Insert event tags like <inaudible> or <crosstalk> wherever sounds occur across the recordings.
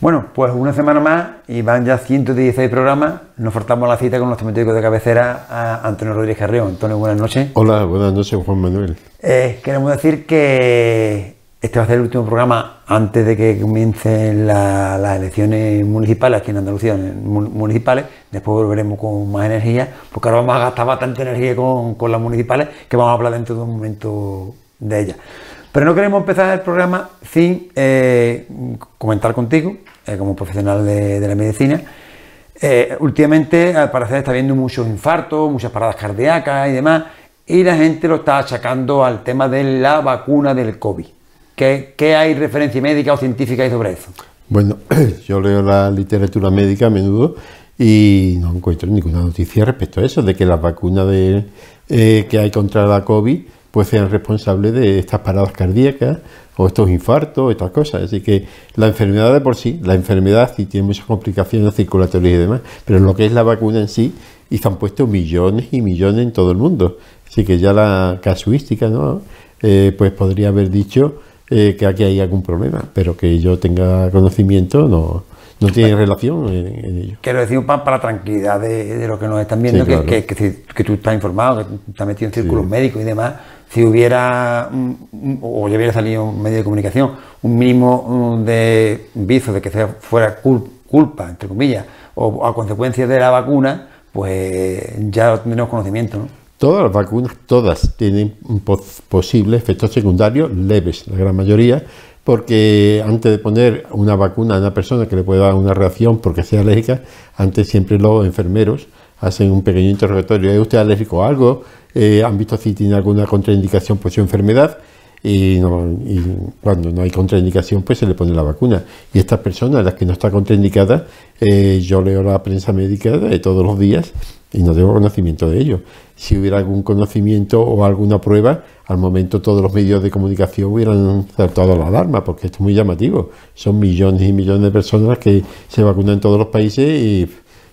Bueno, pues una semana más y van ya 116 programas. Nos faltamos la cita con nuestro médico de cabecera, a Antonio Rodríguez Carrión. Antonio, buenas noches. Hola, buenas noches, Juan Manuel. Eh, queremos decir que este va a ser el último programa antes de que comiencen las elecciones municipales aquí en Andalucía, municipales. Después volveremos con más energía, porque ahora vamos a gastar bastante energía con, con las municipales, que vamos a hablar dentro de un momento de ellas. Pero no queremos empezar el programa sin eh, comentar contigo, eh, como profesional de, la medicina. Eh, últimamente, al parecer, está habiendo muchos infartos, muchas paradas cardíacas y demás, y la gente lo está achacando al tema de la vacuna del COVID. ¿Qué, hay referencia médica o científica sobre eso? Bueno, <clears throat> yo leo la literatura médica a menudo y no encuentro ninguna noticia respecto a eso, de que las vacunas de, que hay contra la COVID pues sean responsables de estas paradas cardíacas o estos infartos, estas cosas. Así que la enfermedad de por sí, la enfermedad sí tiene muchas complicaciones circulatorias y demás, pero lo que es la vacuna en sí, y se han puesto millones y millones en todo el mundo. Así que ya la casuística, ¿no? Eh, pues podría haber dicho eh, que aquí hay algún problema, pero que yo tenga conocimiento no, no tiene relación en, ello. Quiero decir, para, la tranquilidad de, lo que nos están viendo, que, que, tú estás informado, que estás metido en círculos médicos y demás, si hubiera, o ya hubiera salido un medio de comunicación, un mínimo de viso de que fuera culpa, entre comillas, o a consecuencia de la vacuna, pues ya tenemos conocimiento, ¿no? Todas las vacunas, todas tienen posibles efectos secundarios leves, la gran mayoría, porque antes de poner una vacuna a una persona que le pueda dar una reacción porque sea alérgica, antes siempre los enfermeros hacen un pequeño interrogatorio. ¿Es usted alérgico a algo? Eh, han visto si tiene alguna contraindicación por su enfermedad y, cuando no hay contraindicación pues se le pone la vacuna. Y estas personas, las que no está contraindicada, eh, yo leo la prensa médica de todos los días y no tengo conocimiento de ello. Si hubiera algún conocimiento o alguna prueba, al momento todos los medios de comunicación hubieran saltado la alarma, porque esto es muy llamativo. Son millones y millones de personas que se vacunan en todos los países y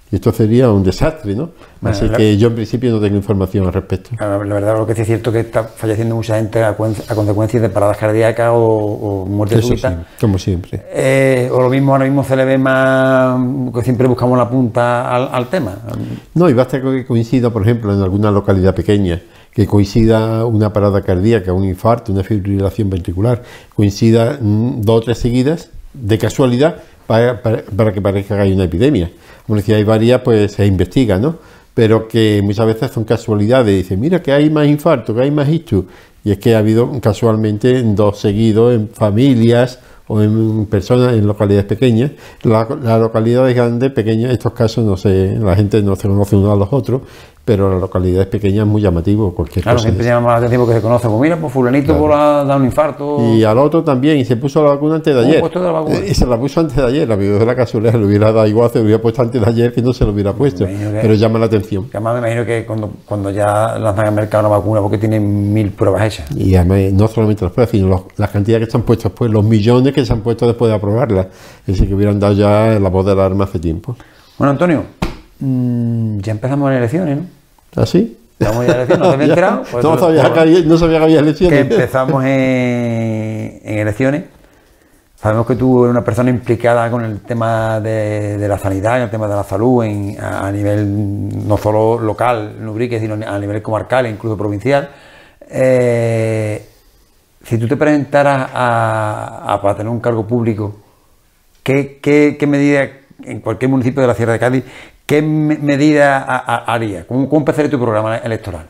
y esto sería un desastre, ¿no? Así que yo en principio no tengo información al respecto. La verdad, lo que sí es cierto es que está falleciendo mucha gente a, consecuencia de paradas cardíacas o, o muerte súbita. como siempre. Eh, o lo mismo, ahora mismo se le ve más, que siempre buscamos la punta al, tema. No, y basta que coincida, por ejemplo, en alguna localidad pequeña, que coincida una parada cardíaca, un infarto, una fibrilación ventricular, coincida mm, dos o tres seguidas, de casualidad, para, que parezca que hay una epidemia como decía, hay varias, pues se investiga, ¿no? Pero que muchas veces son casualidades. Dice, mira que hay más infarto, que hay más ictus. Y es que ha habido casualmente dos seguidos en familias o en personas en localidades pequeñas. Las la localidades grandes, pequeñas, estos casos no sé, la gente no se conoce uno a los otros, pero la localidad es pequeña es muy llamativo cualquier claro, siempre llama la atención que se conoce, pues mira, pues fulanito por ha dado un infarto. Y al otro también, y se puso la vacuna antes de ayer. Eh, y se la puso antes de ayer, la de la casualidad le hubiera dado igual, se lo hubiera puesto antes de ayer que no se lo hubiera puesto, pero llama la atención. además me imagino que cuando, cuando ya lanzan al mercado una vacuna, porque tienen mil pruebas hechas. Y además, no solamente las pruebas, sino las cantidades que están puestas pues los millones que se han puesto después de aprobarlas, es decir, que hubieran dado ya la voz de alarma hace tiempo. Bueno, Antonio, mm, ya empezamos las elecciones, ¿no? ¿Ah, sí? Estamos ya elecciones, ¿no te había <laughs> enterado? Pues no, sabía que había, no, sabía que había, elecciones. Que empezamos en, en, elecciones. Sabemos que tú eres una persona implicada con el tema de, de la sanidad, en el tema de la salud, en, a, nivel no solo local, Nubrique, sino a nivel comarcal e incluso provincial. Eh, si tú te presentaras a, a, para tener un cargo público, ¿qué, qué, qué medida en cualquier municipio de la Sierra de Cádiz, ¿qué medida haría? ¿Cómo, ¿Cómo, empezaría tu programa electoral?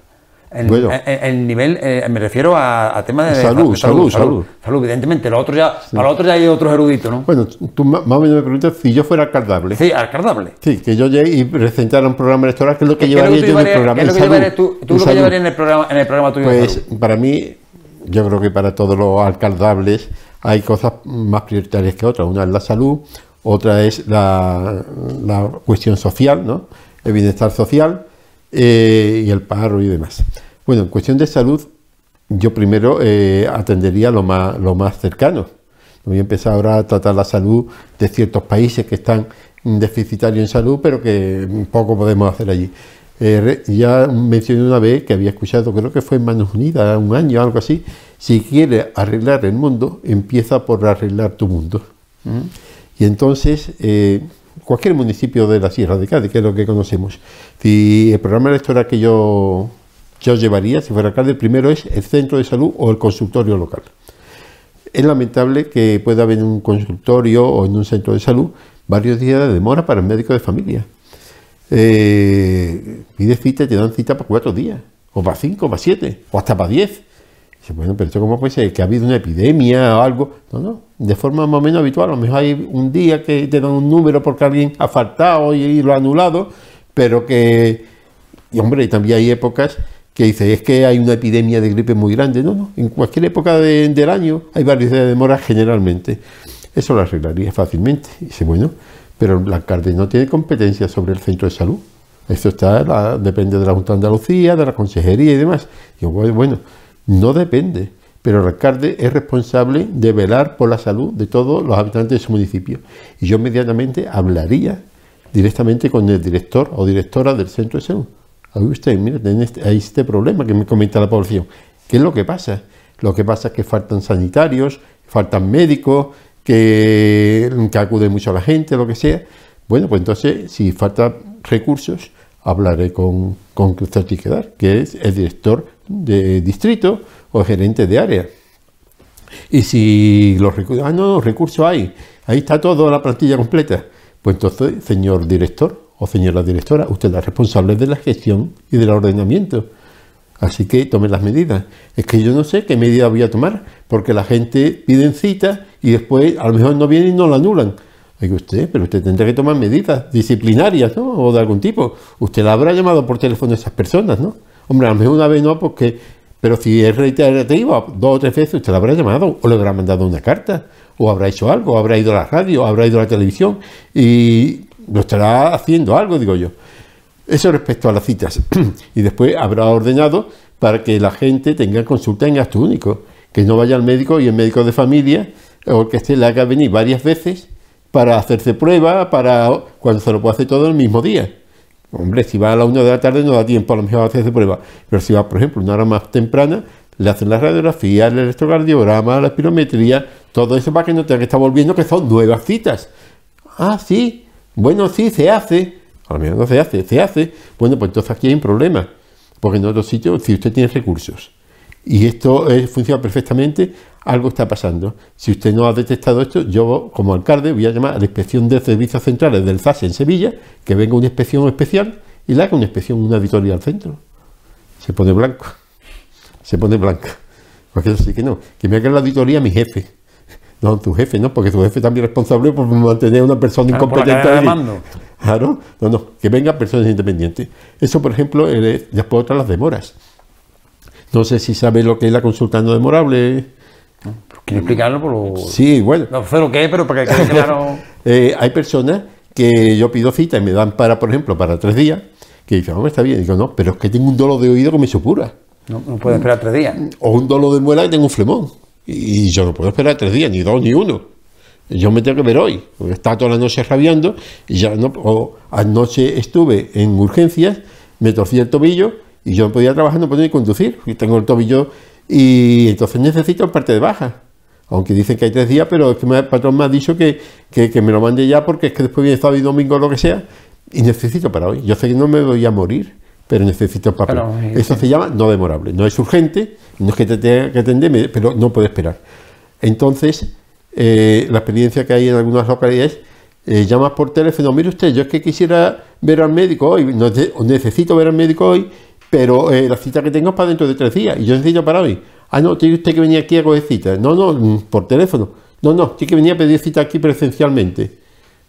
El, nivel, eh, me refiero a, temas de salud, salud, salud, salud, evidentemente. Lo otro ya, Para lo otro ya hay otros eruditos, ¿no? Bueno, tú más o menos me preguntas si yo fuera alcaldable. Sí, alcaldable. Sí, que yo llegue y presentara un programa electoral, que es lo que llevaría yo en el programa. ¿Qué es lo que llevarías tú, tú lo que llevarías en el programa, en el programa tuyo? Pues para mí, yo creo que para todos los alcaldables hay cosas más prioritarias que otras. Una es la salud, otra es la, cuestión social, ¿no? el bienestar social eh, y el paro y demás. Bueno, en cuestión de salud, yo primero eh, atendería lo más, lo cercano. Voy a empezar ahora a tratar la salud de ciertos países que están deficitarios en salud, pero que poco podemos hacer allí. Eh, ya mencioné una vez que había escuchado, creo que fue en Manos Unidas, un año, algo así. Si quieres arreglar el mundo, empieza por arreglar tu mundo. ¿Mm? Y entonces, eh, cualquier municipio de la Sierra de Cádiz, que es lo que conocemos, si el programa electoral que yo, llevaría, si fuera alcalde, primero es el centro de salud o el consultorio local. Es lamentable que pueda haber en un consultorio o en un centro de salud varios días de demora para el médico de familia. Eh, pide cita y te dan cita para cuatro días, o para cinco, para siete, o hasta para diez. Bueno, pero esto cómo puede ser, que ha habido una epidemia o algo. No, no, de forma más o menos habitual. A lo mejor hay un día que te dan un número porque alguien ha faltado y lo ha anulado, pero que, y hombre, también hay épocas que dice, es que hay una epidemia de gripe muy grande. No, no, en cualquier época del año hay varios días de demora generalmente. Eso lo arreglaría fácilmente. dice, bueno, pero el alcalde no tiene competencia sobre el centro de salud. Eso está, depende de la Junta de Andalucía, de la Consejería y demás. Digo, bueno, no depende, pero el alcalde es responsable de velar por la salud de todos los habitantes de su municipio. Y yo inmediatamente hablaría directamente con el director o directora del centro de salud. Ahí usted, mira, este, hay este problema que me comenta la población. ¿Qué es lo que pasa? Lo que pasa es que faltan sanitarios, faltan médicos, que, acude mucho a la gente, lo que sea. Bueno, pues entonces, si faltan recursos, hablaré con, con Cristóbal Tiquedar, que es el director de distrito o gerente de área. Y si los recursos, ah, no, recursos hay, ahí está toda la plantilla completa. Pues entonces, señor director o señora directora, usted es responsable de la gestión y del ordenamiento. Así que tome las medidas. Es que yo no sé qué medidas voy a tomar, porque la gente pide cita y después a lo mejor no vienen y no la anulan. Pero usted tendrá que tomar medidas disciplinarias, ¿no? O de algún tipo. Usted la habrá llamado por teléfono a esas personas, ¿no? Hombre, a lo mejor una vez no, porque... Pero si es reiterativo, dos o tres veces usted la habrá llamado, o le habrá mandado una carta, o habrá hecho algo, o habrá ido a la radio, o habrá ido a la televisión, y lo estará haciendo algo, digo yo. Eso respecto a las citas. <clears throat> y después habrá ordenado para que la gente tenga consulta en gasto único, que no vaya al médico y el médico de familia o que este le haga venir varias veces para hacerse prueba, para cuando se lo puede hacer todo el mismo día. Hombre, si va a la una de la tarde no da tiempo a lo mejor a hacerse prueba, pero si va, por ejemplo, una hora más temprana, le hacen la radiografía, el electrocardiograma, la espirometría, todo eso para que no tenga que estar volviendo, que son nuevas citas. Ah, sí, bueno, sí, se hace, a lo mejor no se hace, se hace. Bueno, pues entonces aquí hay un problema. Porque en otros sitios, si usted tiene recursos y esto funciona perfectamente, algo está pasando. Si usted no ha detectado esto, yo como alcalde voy a llamar a la inspección de servicios centrales del ZAS en Sevilla, que venga una inspección especial y le haga una inspección, una auditoría al centro. Se pone blanco. Se pone blanca. Porque eso sí que no. Que me haga la auditoría mi jefe no, tu jefe, ¿no? Porque tu jefe también es responsable por mantener a una persona incompetente. Claro, no, no, que vengan personas independientes. Eso, por ejemplo, eh, después otras las demoras. No sé si sabe lo que es la consulta no demorable. ¿Quieres explicarlo? Por lo... Sí, bueno. No sé lo que es, pero para que quede claro. <laughs> eh, hay personas que yo pido cita y me dan para, por ejemplo, para tres días, que dicen, hombre, está bien. Y digo, no, pero es que tengo un dolor de oído que me supura. No, no puede esperar tres días. O un dolor de muela que tengo un flemón. Y yo no puedo esperar tres días, ni dos, ni uno. Yo me tengo que ver hoy, porque está toda la noche rabiando, y ya no, o anoche estuve en urgencias, me torcí el tobillo y yo no podía trabajar, no podía conducir, y tengo el tobillo, y entonces necesito parte de baja. Aunque dicen que hay tres días, pero es que el patrón me ha dicho que, que, me lo mande ya porque es que después viene sábado y domingo o lo que sea, y necesito para hoy. Yo sé que no me voy a morir, pero necesito papel. Eso se llama no demorable. No es urgente, no es que te tenga que atender, pero no puede esperar. Entonces, eh, la experiencia que hay en algunas localidades, eh, llamas por teléfono, mire usted, yo es que quisiera ver al médico hoy, no, necesito ver al médico hoy, pero eh, la cita que tengo es para dentro de tres días y yo necesito para hoy. Ah, no, tiene usted que venir aquí a coger cita. No, no, mm, por teléfono. No, no, tiene que venir a pedir cita aquí presencialmente.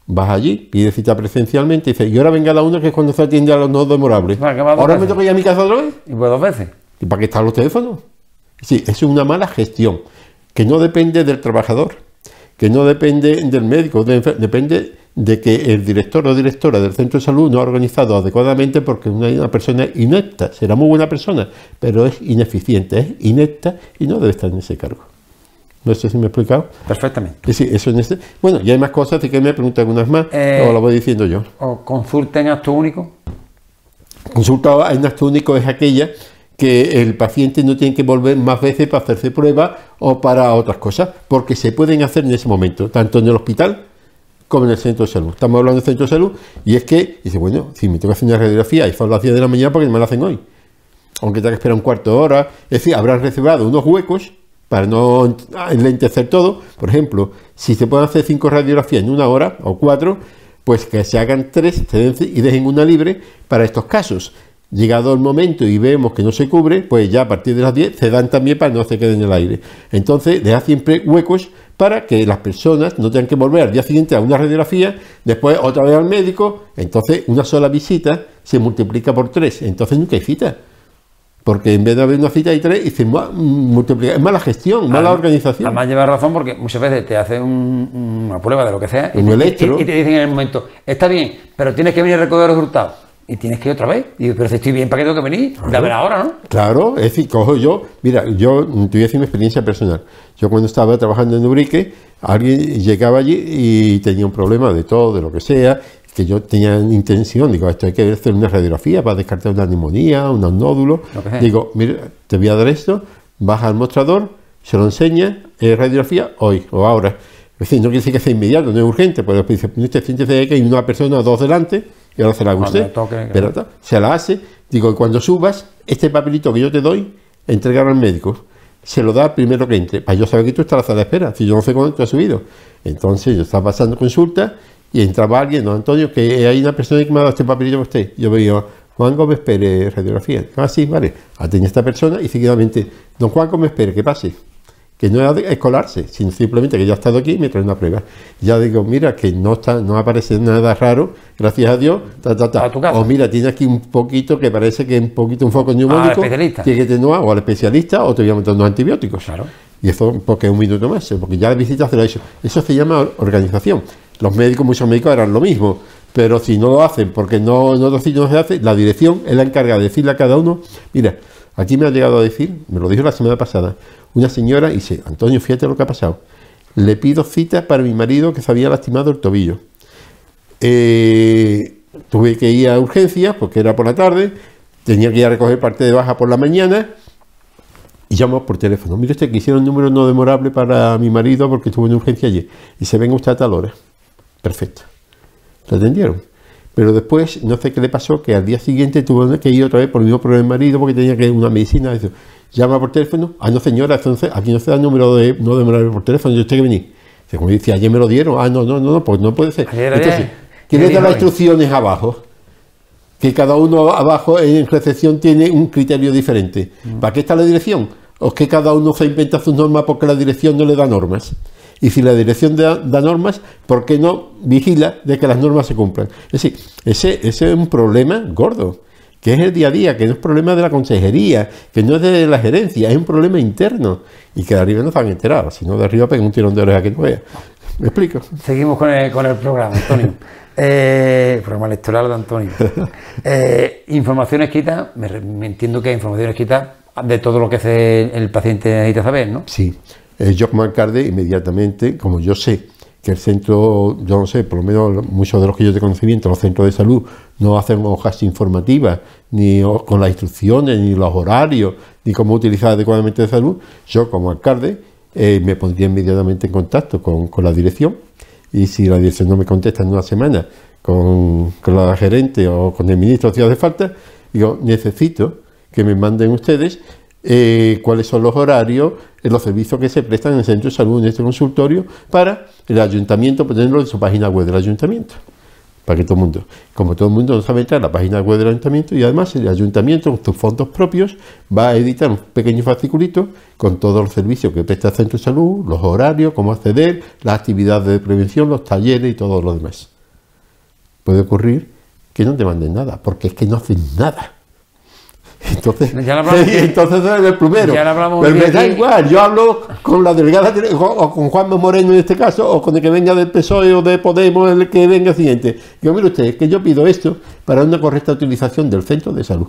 Vas allí, pides cita presencialmente y dices, y ahora venga la una que es cuando se atiende a los no demorables. Ahora me toca ir a mi casa otra vez. Y pues dos veces. ¿Y para qué están los teléfonos? Sí, es una mala gestión, que no depende del trabajador, que no depende del médico, depende de que el director o directora del centro de salud no ha organizado adecuadamente porque es una persona inepta, será muy buena persona, pero es ineficiente, es inepta y no debe estar en ese cargo. No sé si me he explicado. Perfectamente. Sí, eso en este. Bueno, y hay más cosas, así que me preguntan algunas más, eh, o lo voy diciendo yo. ¿O consulta en acto único? Consulta en acto único es aquella que el paciente no tiene que volver más veces para hacerse pruebas o para otras cosas, porque se pueden hacer en ese momento, tanto en el hospital como en el centro de salud. Estamos hablando del centro de salud y es que, dice, bueno, si me tengo que hacer una radiografía y a las 10 de la mañana porque me la hacen hoy. Aunque tenga que esperar un cuarto de hora. Es decir, habrán reservado unos huecos para no enlentecer todo. Por ejemplo, si se pueden hacer cinco radiografías en una hora o cuatro, pues que se hagan tres y dejen una libre para estos casos. Llegado el momento y vemos que no se cubre, pues ya a partir de las 10 se dan también para no se queden en el aire. Entonces, deja siempre huecos para que las personas no tengan que volver al día siguiente a una radiografía, después otra vez al médico, entonces una sola visita se multiplica por tres, entonces nunca hay cita. Porque en vez de haber una cita hay tres, y se multiplica. Es mala gestión, mala organización. Además lleva razón porque muchas veces te hacen una prueba de lo que sea y, y, te dicen en el momento, está bien, pero tienes que venir a recoger los resultados y tienes que ir otra vez. Y digo, pero si estoy bien, ¿para qué tengo que venir? Claro. ver ahora, ¿no? Claro, es decir, cojo yo, mira, yo te voy a decir mi experiencia personal. Yo cuando estaba trabajando en Ubrique, alguien llegaba allí y tenía un problema de todo, de lo que sea, que yo tenía intención, digo, esto hay que hacer una radiografía para descartar una neumonía, unos nódulos. Digo, mira, te voy a dar esto, baja al mostrador, se lo enseña, es radiografía hoy o ahora. Es decir, no quiere decir que sea inmediato, no es urgente, pero dice, usted siente que hay una persona o dos delante, y ahora se la haga usted. pero se la hace. Digo, cuando subas, este papelito que yo te doy, entregarlo al médico. Se lo da primero que entre. Para yo saber que tú estás en la sala de espera. Si yo no sé cuándo tú has subido. Entonces yo estaba pasando consulta y entraba alguien, don Antonio, que hay una persona que me ha dado este papelito a usted. Yo veía, Juan Gómez Pérez, radiografía. Ah, sí, vale. Atendí a esta persona y seguidamente, don Juan Gómez Pérez, que pase que no es escolarse, sino simplemente que ya ha estado aquí y me trae una prueba. Ya digo, mira, que no está, no aparece nada raro, gracias a Dios, O mira, tiene aquí un poquito que parece que es un poquito un foco neumónico. Tiene que tener o al especialista o te voy a meter unos antibióticos. Claro. Y eso porque es un minuto más, porque ya la visita se lo ha hecho. Eso se llama organización. Los médicos, muchos médicos harán lo mismo, pero si no lo hacen porque no, no, no se hace, la dirección es la encargada de decirle a cada uno, mira, aquí me ha llegado a decir, me lo dijo la semana pasada, una señora y dice, Antonio, fíjate lo que ha pasado. Le pido cita para mi marido que se había lastimado el tobillo. Eh, tuve que ir a urgencias porque era por la tarde, tenía que ir a recoger parte de baja por la mañana y llamo por teléfono. Mire usted que hicieron un número no demorable para mi marido porque estuvo en urgencia ayer. Y se venga usted a tal hora. Perfecto. Lo atendieron. Pero después, no sé qué le pasó, que al día siguiente tuvo que ir otra vez por el mismo problema de marido porque tenía que ir a una medicina. Eso llama por teléfono, ah, no señora, entonces aquí no se da el número de, no de por teléfono, yo usted que venir. Como dice, ayer me lo dieron, ah, no, no, no, pues no puede ser. entonces, ¿quién le da las instrucciones abajo? Que cada uno abajo en recepción tiene un criterio diferente. Mm. ¿Para qué está la dirección? ¿O es que cada uno se inventa sus normas porque la dirección no le da normas? Y si la dirección da, da, normas, ¿por qué no vigila de que las normas se cumplan? Es decir, ese, ese es un problema gordo que es el día a día, que no es problema de la consejería, que no es de la gerencia, es un problema interno y que de arriba no se han enterado, si no de arriba pega un tirón de oreja que no vea. ¿Me explico? Seguimos con el, con el programa, Antonio. <laughs> eh, programa electoral de Antonio. Eh, información escrita, me, entiendo que hay información escrita de todo lo que hace el, paciente necesita saber, ¿no? Sí. Eh, alcalde, inmediatamente, como yo sé que el centro, yo no sé, por lo menos muchos de los que yo te conocimiento, los centros de salud no hacen hojas informativas, ni con las instrucciones, ni los horarios, ni cómo utilizar adecuadamente de salud, yo como alcalde eh, me pondría inmediatamente en contacto con, la dirección y si la dirección no me contesta en una semana con, la gerente o con el ministro si hace falta, digo, necesito que me manden ustedes eh, cuáles son los horarios, eh, los servicios que se prestan en el centro de salud, en este consultorio, para el ayuntamiento, ponerlo en su página web del ayuntamiento. Para que todo el mundo, como todo el mundo no sabe entrar a la página web del ayuntamiento, y además el ayuntamiento, con sus fondos propios, va a editar un pequeño fasciculito con todos los servicios que presta el centro de salud, los horarios, cómo acceder, las actividades de prevención, los talleres y todo lo demás. Puede ocurrir que no te manden nada, porque es que no hacen nada. Entonces, <laughs> entonces es el primero. Pero me da igual, yo hablo con la delegada o con Juan Moreno en este caso, o con el que venga del PSOE o de Podemos, el que venga siguiente. Yo, mire usted, que yo pido esto para una correcta utilización del centro de salud,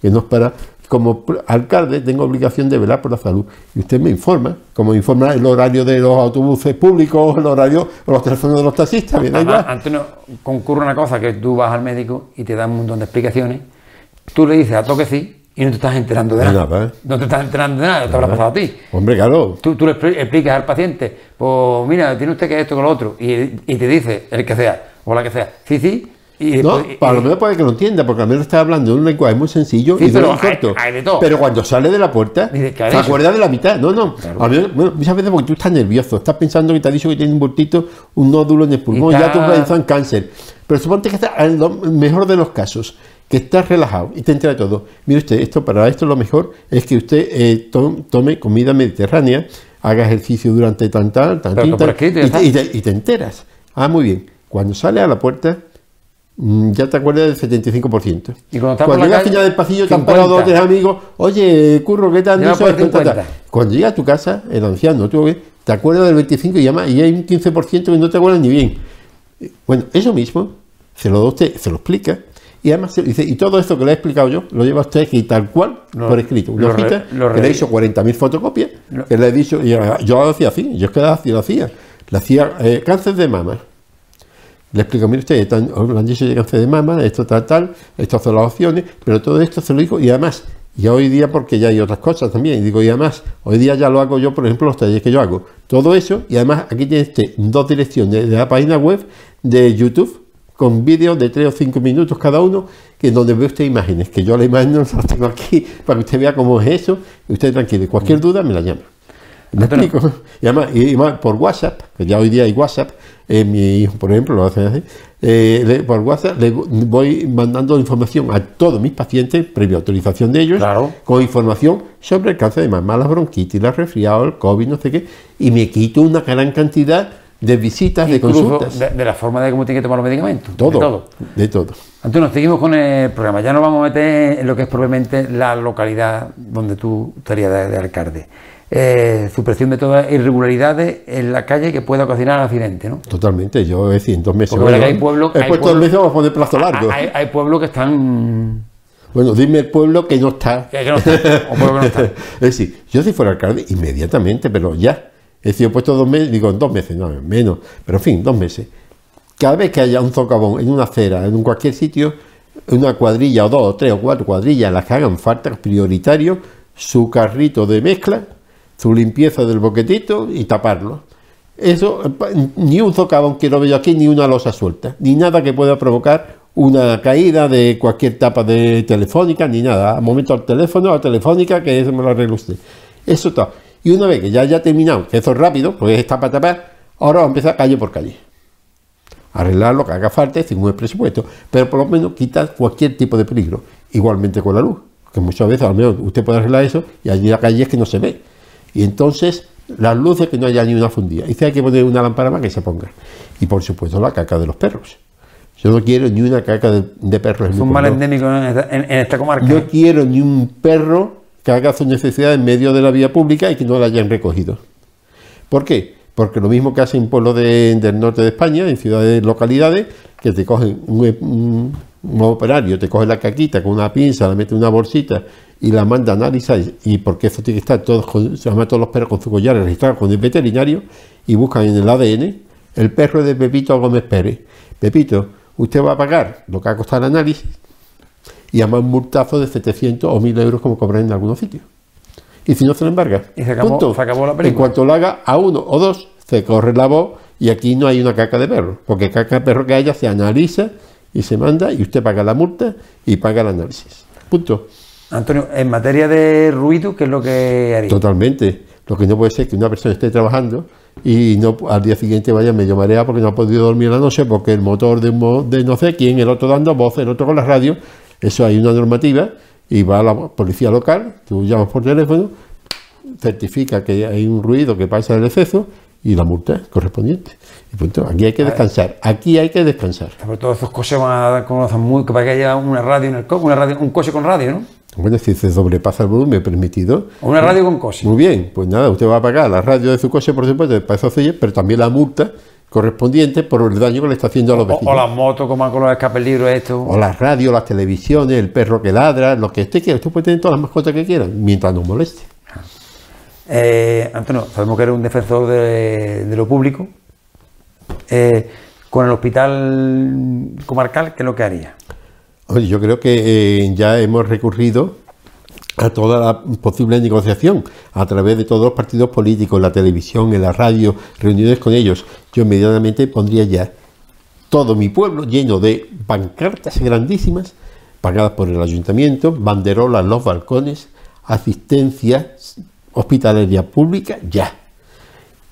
que no es para, como alcalde, tengo obligación de velar por la salud. Y usted me informa, como informa el horario de los autobuses públicos, el horario, o los teléfonos de los taxistas, Antes no concurre una cosa, que tú vas al médico y te dan un montón de explicaciones Tú le dices a toque sí y no te estás enterando de nada. nada, ¿eh? No te estás enterando de nada, te habrá pasado a ti. Hombre, claro. Tú, tú le expli- explicas al paciente, pues mira, tiene usted que esto con lo otro, y, y te dice el que sea, o la que sea, sí, sí, y No, después- y- para lo menos puede que lo entienda, porque al menos está hablando de un lenguaje muy sencillo Sí, y de pero corto. hay- hay de todo. Pero cuando sale de la puerta, Dice, ¿qué ha se acuerda de la mitad. No, no. Al menos, bueno, muchas veces porque tú estás nervioso, estás pensando que te ha dicho que tiene un bultito, un nódulo en el pulmón, Y ya tú has en cáncer. Pero suponte que está en lo mejor de los casos, que estás relajado y te entera todo. Mire usted, esto para esto lo mejor es que usted eh, to- tome comida mediterránea, haga ejercicio durante tan tal, tan Pero que por tal, escrito ya y, y y te enteras. Ah, muy bien. Cuando sale a la puerta, mm, ya te acuerdas del 75%. Y cuando estás por la llega al final del pasillo, te han 50. parado dos tres amigos, oye, curro, ¿qué tal? Lleva Dice, por "Cuenta, 50". tal. Cuando llega a tu casa, el anciano, tú te acuerdas del 25 y llama, y hay un 15% que no te acuerdas ni bien. Bueno, eso mismo, se lo usted, se lo explica, y además dice, y todo esto que le he explicado yo, lo lleva usted aquí tal cual, Lo- por escrito. Una re- hojita lo que le he hecho 40.000 fotocopias, Lo- que le he dicho, y yo, lo hacía así, yo es que lo hacía, lo hacía. Le hacía eh, cáncer de mama. Le explico, mire usted, le han dicho de cáncer de mama, esto tal, tal, estas son las opciones, pero todo esto se lo digo, y además, ya hoy día, porque ya hay otras cosas también, y digo, y además, hoy día ya lo hago yo, por ejemplo, los talleres que yo hago, todo eso, y además aquí tiene usted dos direcciones de la página web de YouTube, con vídeos de 3 o 5 minutos cada uno, que donde ve usted imágenes, que yo la imagen no las tengo aquí, <laughs> para que usted vea cómo es eso, y usted tranquilo, cualquier duda me la llama. ¿Me explico? <laughs> Y además, y además por WhatsApp, que ya hoy día hay WhatsApp, eh, mi hijo, por ejemplo, lo hace así, eh, le- por WhatsApp le voy mandando información a todos mis pacientes, previa autorización de ellos, Claro. con información sobre el cáncer de mama, la bronquitis, la resfriado, el COVID, no sé qué, y me quito una gran cantidad de visitas, de consultas. de, de la forma de cómo tiene que tomar los medicamentos. de todo, todo. de todo. Antonio, seguimos con el programa. Ya nos vamos a meter en lo que es probablemente la localidad donde tú estarías de, de alcalde. Eh, supresión de todas irregularidades en la calle que pueda ocasionar accidentes, ¿no? Totalmente, yo es decir, en dos meses. Porque hay pueblos- he puesto dos meses, vamos a poner plazo largo. Hay, hay pueblos que están. Bueno, dime el pueblo que no está. que que no están, o pueblos que no están. <laughs> es decir, yo si fuera alcalde, inmediatamente, pero ya. Es decir, he puesto dos meses, digo, dos meses, no, menos, pero en fin, dos meses. Cada vez que haya un socavón en una acera, en cualquier sitio, una cuadrilla o dos o tres o cuatro cuadrillas, las que hagan falta, prioritario, su carrito de mezcla, su limpieza del boquetito y taparlo. Eso, ni un socavón quiero ver yo aquí, ni una losa suelta, ni nada que pueda provocar una caída de cualquier tapa de telefónica, ni nada. A momento al teléfono, a telefónica, que eso me lo arregle. Eso todo. Y una vez que ya haya terminado, que eso es rápido, porque es tapa tapar, ahora va a empezar calle por calle. Arreglar lo que haga falta según el presupuesto, pero por lo menos quitar cualquier tipo de peligro. Igualmente con la luz, que muchas veces al menos usted puede arreglar eso y allí la calle es que no se ve. Y entonces las luces que no haya ni una fundida. Y si hay que poner una lámpara más que se ponga. Y por supuesto la caca de los perros. Yo no quiero ni una caca de, de perros en Es un mal endémico en esta, en- en esta comarca. No quiero ni un perro que haga su necesidad en medio de la vía pública y que no la hayan recogido. ¿Por qué? Porque lo mismo que hacen pueblos de- del norte de España, en ciudades, localidades, que te cogen un, un- un operario, te coge la caquita con una pinza, la mete en una bolsita y la manda a analizar, y porque eso tiene que estar todos, con, se llama todos los perros con su collar registrados con el veterinario, y buscan en el ADN el perro de Pepito Gómez Pérez. Pepito, usted va a pagar lo que ha costado el análisis, y además un multazo de 700 o 1000 euros como cobran en algunos sitios. Y si no se lo embarga, Y se acabó- punto. se acabó la En película. cuanto lo haga a uno o dos, se corre la voz y aquí no hay una caca de perro, porque caca de perro que haya se analiza y se manda y usted paga la multa y paga el análisis. Punto. Antonio, en materia de ruido, ¿qué es lo que haría? Totalmente. Lo que no puede ser que una persona esté trabajando y no al día siguiente vaya medio mareada porque no ha podido dormir la noche porque el motor de, un de no sé quién, el otro dando voz, el otro con la radio. Eso hay una normativa y va a la policía local, tú llamas por teléfono, certifica que hay un ruido que pasa del exceso y la multa correspondiente. Y punto. Aquí hay que descansar. Aquí hay que descansar. Sobre todo esos coches van a dar como muy que para que haya una radio en el coche, una radio, un coche con radio, ¿no? Bueno, si se sobrepasa el volumen permitido, O una radio con coche. Muy bien, pues nada, usted va a pagar la radio de su coche, por supuesto, para eso pero también la multa correspondiente por el daño que le está haciendo a los vecinos. o las motos como con los escapes libres, esto. O las radios, las televisiones, el perro que ladra, lo que usted quiera. Usted puede tener todas las mascotas que quiera, mientras no moleste. Eh, Antonio, sabemos que eres un defensor de, de lo público. Eh, con el hospital comarcal, ¿qué es lo que haría? Oye, yo creo que eh, ya hemos recurrido a toda la posible negociación a través de todos los partidos políticos, la televisión, en la radio, reuniones con ellos, yo inmediatamente pondría ya todo mi pueblo lleno de pancartas grandísimas pagadas por el ayuntamiento, banderolas los balcones, asistencia hospitalaria pública, ya.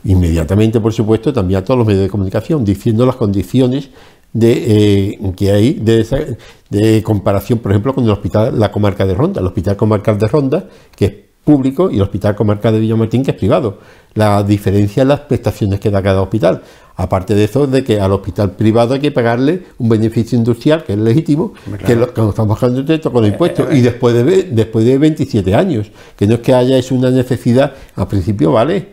Inmediatamente, por supuesto, también a todos los medios de comunicación, diciendo las condiciones de, eh, que hay de, de, comparación, por ejemplo, con el hospital, la comarca de Ronda, el hospital comarcal de Ronda, que es público, y el hospital comarcal de Villamartín, que es privado. La diferencia en las prestaciones que da cada hospital. Aparte de eso, de que al hospital privado hay que pagarle un beneficio industrial, que es legítimo, que, lo, que estamos pagando directo con los impuestos, y después de, después de 27 años, que no es que haya es una necesidad, al principio vale,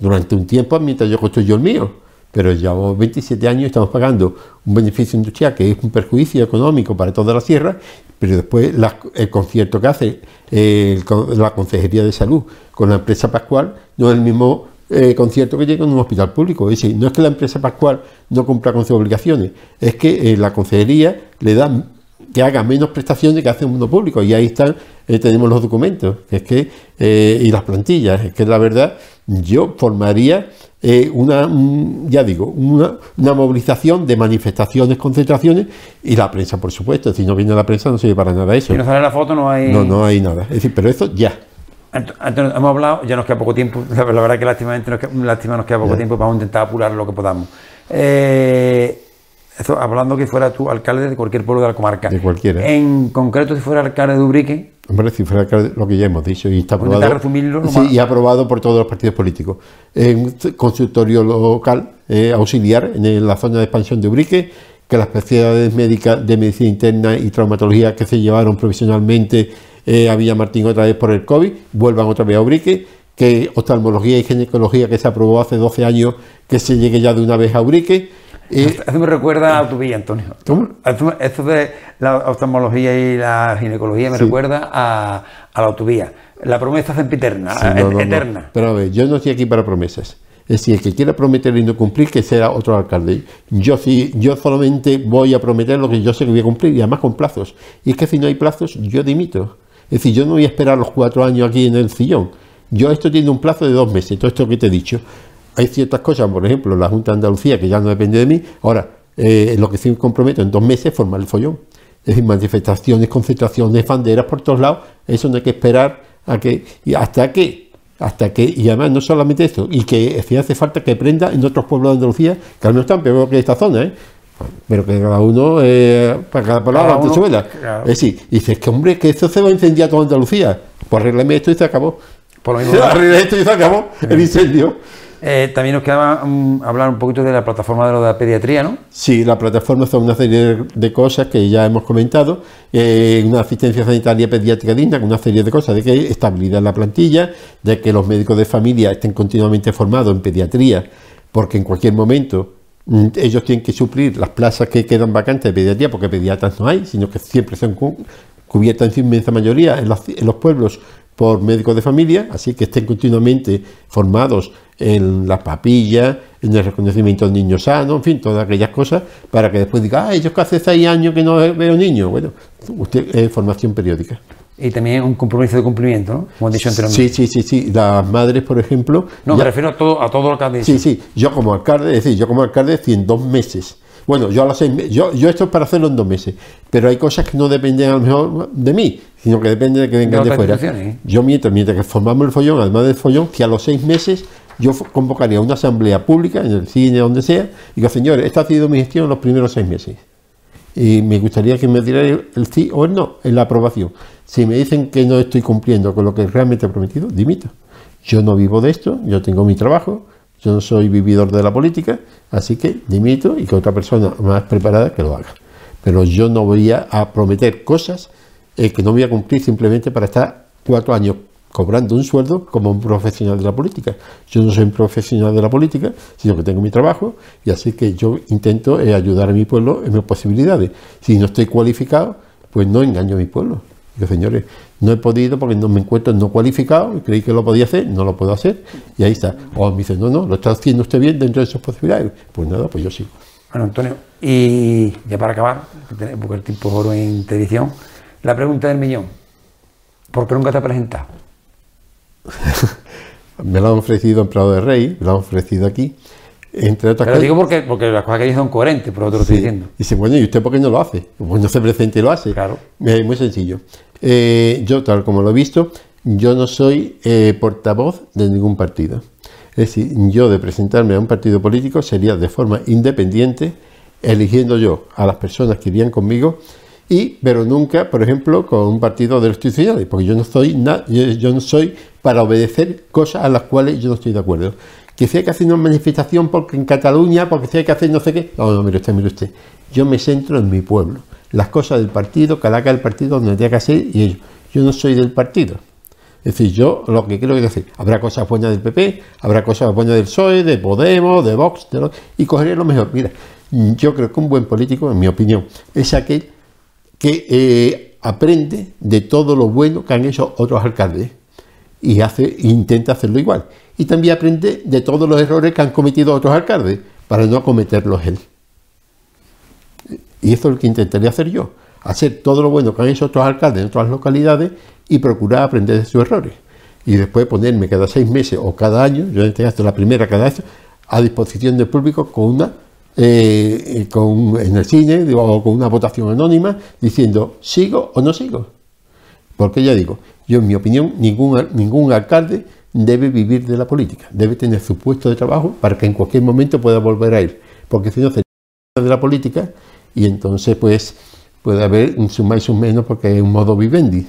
durante un tiempo mientras yo construyo el mío, pero llevamos 27 años y estamos pagando un beneficio industrial que es un perjuicio económico para toda la sierra, pero después el concierto que hace eh, la Consejería de Salud con la empresa Pascual no es el mismo eh, concierto que llega en un hospital público. Es decir, no es que la empresa Pascual no cumpla con sus obligaciones, es que eh, la consejería le da que haga menos prestaciones que hace un mundo público. Y ahí están, tenemos los documentos, es que, y las plantillas. Es que la verdad, yo formaría una, ya digo, una, movilización de manifestaciones, concentraciones, y la prensa, por supuesto. Si no viene la prensa, no sirve para nada eso. Si no sale la foto, no hay. No, no hay nada. Es decir, pero eso ya. Antes hemos hablado, ya nos queda poco tiempo, <laughs> la, verdad que lástimamente nos queda, lástima nos queda poco tiempo, vamos a intentar apurar lo que podamos. Eh, hablando que fuera tú alcalde de cualquier pueblo de la comarca. De cualquiera. En concreto, si fuera alcalde de Ubrique. Hombre, si fuera alcalde, lo que ya hemos dicho, y está aprobado. Resumirlo sí, y aprobado por todos los partidos políticos. En consultorio local, eh, auxiliar, en la zona de expansión de Ubrique, que las especialidades médicas de medicina interna y traumatología que se llevaron provisionalmente eh, a Villamartín otra vez por el COVID, vuelvan otra vez a Ubrique, que oftalmología y ginecología que se aprobó hace 12 años, que se llegue ya de una vez a Ubrique. Eh, eso me recuerda a Autovía, Antonio. ¿Cómo? Eso de la oftalmología y la ginecología me recuerda a, la autovía. La promesa sempiterna, eterna. Pero a ver, yo no estoy aquí para promesas. Es decir, el que quiera prometer y no cumplir, que sea otro alcalde. Yo sí, yo solamente voy a prometer lo que yo sé que voy a cumplir, y además con plazos. Y es que si no hay plazos, yo dimito. Es decir, yo no voy a esperar los cuatro años aquí en el sillón. Yo esto tiene un plazo de dos meses, todo esto que te he dicho. Hay ciertas cosas, por ejemplo, la Junta de Andalucía, que ya no depende de mí. Ahora, eh, lo que sí me comprometo en dos meses formar el follón. Es decir, manifestaciones, concentraciones, banderas por todos lados. Eso no hay que esperar a que. Y hasta que. Hasta que. Y además, no solamente eso, y que si hace falta que prenda en otros pueblos de Andalucía, que al menos están peor que esta zona, ¿eh? pero que cada uno, eh, para cada palabra, cada su vela. Es decir, dices que hombre, que esto se va a incendiar toda Andalucía. Pues arreglame esto y se acabó. Por lo <laughs> mismo. esto y se acabó el incendio. Eh, también nos quedaba mm, hablar un poquito de la plataforma de, lo de la pediatría, ¿no? Sí, la plataforma son una serie de cosas que ya hemos comentado, eh, una asistencia sanitaria pediátrica digna, una serie de cosas, de que estabilidad en la plantilla, de que los médicos de familia estén continuamente formados en pediatría, porque en cualquier momento Mm, ellos tienen que suplir las plazas que quedan vacantes de pediatría, porque pediatras no hay, sino que siempre son cubiertas en su inmensa mayoría en los, pueblos por médicos de familia, así que estén continuamente formados en las papillas, en el reconocimiento de niños sanos, en fin, todas aquellas cosas, para que después diga, ah, ellos que hace seis años que no veo niños. Bueno, usted es formación periódica y también un compromiso de cumplimiento, ¿no? Como he dicho anteriormente. Sí, sí, sí, sí. Las madres, por ejemplo. No, me refiero a todo, a todo lo que has Sí, sí. Yo como alcalde, es decir, yo como alcalde, si en dos meses. Bueno, yo a los seis yo, yo esto es para hacerlo en dos meses, pero hay cosas que no dependen a lo mejor de mí, sino que dependen de que vengan de, fuera. Yo mientras, mientras que formamos el follón, además del follón, que a los seis meses yo convocaría una asamblea pública, en el cine, donde sea, y digo, señores, esta ha sido mi gestión en los primeros seis meses. Y me gustaría que me diera el sí o el no en la aprobación. Si me dicen que no estoy cumpliendo con lo que realmente he prometido, dimito. Yo no vivo de esto, yo tengo mi trabajo, yo no soy vividor de la política, así que dimito y que otra persona más preparada que lo haga. Pero yo no voy a, prometer cosas eh, que no voy a cumplir simplemente para estar cuatro años cobrando un sueldo como un profesional de la política. Yo no soy un profesional de la política, sino que tengo mi trabajo y así que yo intento eh, ayudar a mi pueblo en mis posibilidades. Si no estoy cualificado, pues no engaño a mi pueblo señores, no he podido porque no me encuentro no cualificado y creí que lo podía hacer, no lo puedo hacer, y ahí está. O me dicen, no, no, lo está haciendo usted bien dentro de sus posibilidades. Pues nada, pues yo sí. Bueno, Antonio, y ya para acabar, porque el tiempo es oro en televisión, la pregunta del millón. ¿Por qué nunca te has presentado? <laughs> me lo han ofrecido en Prado de Rey, me lo han ofrecido aquí. Entre otras Pero cosas. digo porque, porque las cosas que dices son coherentes, por lo que te lo estoy Sí. diciendo. Dice, bueno, ¿y usted por qué no lo hace? Pues no se presenta y lo hace. Claro. Eh, muy sencillo. Eh, yo, tal como lo he visto, yo no soy eh, portavoz de ningún partido. Es decir, yo de presentarme a un partido político sería de forma independiente, eligiendo yo a las personas que irían conmigo, y, pero nunca, por ejemplo, con un partido de los institucionales, porque yo no soy na- yo, no soy para obedecer cosas a las cuales yo no estoy de acuerdo. Que si hay que hacer una manifestación porque en Cataluña, porque si hay que hacer no sé qué. No, no, mire usted, mire usted. Yo me centro en mi pueblo. Las cosas del partido, cada haga el partido donde tenga que hacer y ello. Yo no soy del partido. Es decir, yo lo que quiero decir, habrá cosas buenas del PP, habrá cosas buenas del PSOE, de Podemos, de Vox, de lo- y cogeré lo mejor. Mira, yo creo que un buen político, en mi opinión, es aquel que eh, aprende de todo lo bueno que han hecho otros alcaldes y hace, intenta hacerlo igual. Y también aprende de todos los errores que han cometido otros alcaldes para no cometerlos él. Y eso es lo que intentaría hacer yo, hacer todo lo bueno que han hecho otros alcaldes en otras localidades y procurar aprender de sus errores. Y después ponerme cada seis meses o cada año, yo en este caso la primera cada año, a disposición del público con una eh, con, en el cine o con una votación anónima diciendo sigo o no sigo. Porque ya digo, yo en mi opinión, ningún, ningún alcalde debe vivir de la política, debe tener su puesto de trabajo para que en cualquier momento pueda volver a ir, porque si no se de la política y entonces pues puede haber un suma y un menos porque es un modo vivendi.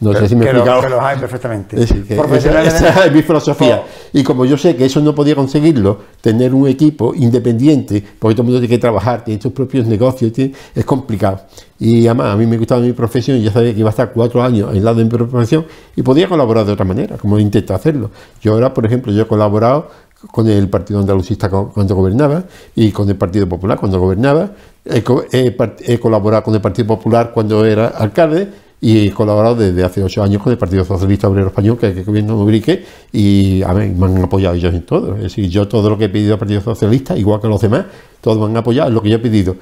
No sé si me he que, lo- explicado. que los hay perfectamente. Es decir, que Profesionales- esa, esa es mi filosofía. Y como yo sé que eso no podía conseguirlo, tener un equipo independiente, porque todo el mundo tiene que trabajar, tiene sus propios negocios, tiene- es complicado. Y además, a mí me gustaba mi profesión, y ya sabía que iba a estar cuatro años aislado de mi profesión y podía colaborar de otra manera, como intento hacerlo. Yo ahora, por ejemplo, yo he colaborado con el Partido Andalucista cu- cuando gobernaba y con el Partido Popular cuando gobernaba. He, colaborado con el Partido Popular cuando era alcalde y he colaborado desde hace ocho años con el Partido Socialista Obrero Español, que, que gobierno Ubrique, y me han apoyado ellos en todo. Es decir, yo todo lo que he pedido al Partido Socialista, igual que los demás, todos me han apoyado en lo que yo he pedido.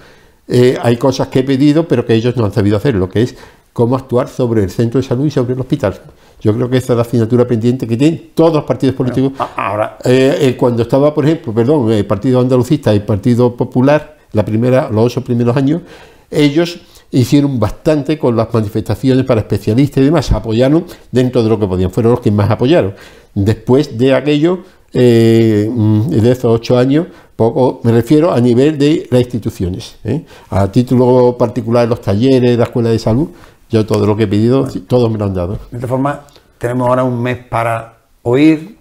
Eh, hay cosas que he pedido, pero que ellos no han sabido hacer, lo que es cómo actuar sobre el centro de salud y sobre el hospital. Yo creo que esa es la asignatura pendiente que tienen todos los partidos políticos. Ah, Ahora, Eh, eh, cuando estaba, por ejemplo, perdón, el Partido Andalucista y el Partido Popular, la primera, los ocho primeros años, ellos hicieron bastante con las manifestaciones para especialistas y demás, apoyaron dentro de lo que podían, fueron los que más apoyaron. Después de aquello, eh, mm, de esos ocho años, poco me refiero a nivel de las instituciones, ¿eh? a título particular, los talleres, la escuela de salud, yo todo lo que he pedido, todos me lo han dado. de esta forma, tenemos ahora un mes para oír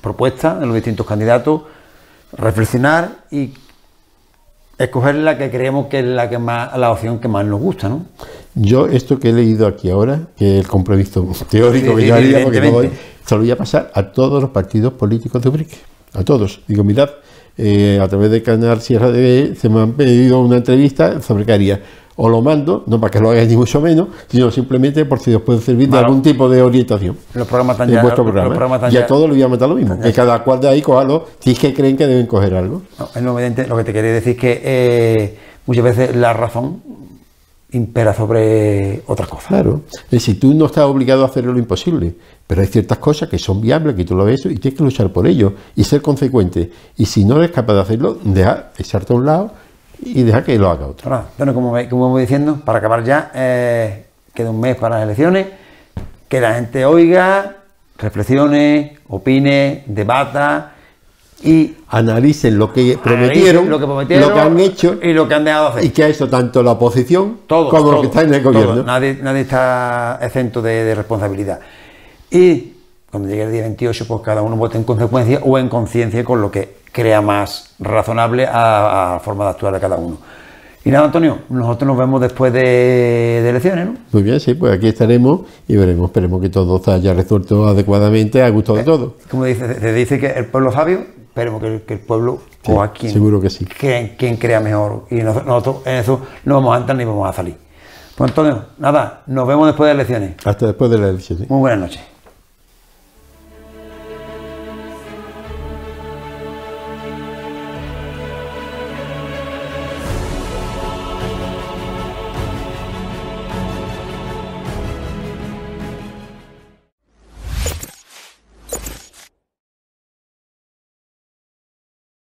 propuestas de los distintos candidatos, reflexionar y escoger la que creemos que es la que más, la opción que más nos gusta, ¿no? Yo esto que he leído aquí ahora, que es el compromiso <laughs> teórico que yo haría, porque no voy, se lo voy a pasar a todos los partidos políticos de Ubrique, a todos. Digo, mirad, eh, a través del canal Sierra de se me han pedido una entrevista sobre qué haría. O lo mando, no para que lo hagáis ni mucho menos, sino simplemente por si os puede servir de algún tipo de orientación. Los programas están en ya- vuestro los programa. programas están y a ya- todos les voy a mandar lo mismo, que cada cual de ahí cojalo si es que creen que deben coger algo. No, es lo que te quería decir es que eh, muchas veces la razón impera sobre otras cosas. Claro, es decir, tú no estás obligado a hacer lo imposible, pero hay ciertas cosas que son viables, que tú lo ves y tienes que luchar por ello y ser consecuente. Y si no eres capaz de hacerlo, deja echarte a un lado y deja que lo haga otro. Ahora, bueno, como, como voy diciendo, para acabar ya, eh, queda un mes para las elecciones, que la gente oiga, reflexione, opine, debata y Analicen lo que prometieron, lo que prometieron lo que han hecho y lo que han dejado de hacer. y que ha hecho tanto la oposición Todos, como los todos, que están en el todos. gobierno. Nadie, nadie está exento de, de responsabilidad. Y cuando llegue el día 28, pues cada uno vote en consecuencia o en conciencia con lo que crea más razonable a, la forma de actuar de cada uno. Y nada, Antonio, nosotros nos vemos después de, de elecciones, ¿no? Muy bien, sí, pues aquí estaremos y veremos, esperemos que todo se haya resuelto adecuadamente a gusto de todos. Como dice, se dice que el pueblo sabio, esperemos que, el- que el pueblo Sí, o a quien, seguro que sí. quien, quien crea mejor. Y nos- nosotros en eso no vamos a entrar ni vamos a salir. Pues Antonio, nada, nos vemos después de elecciones. Hasta después de la elección. Muy buenas noches.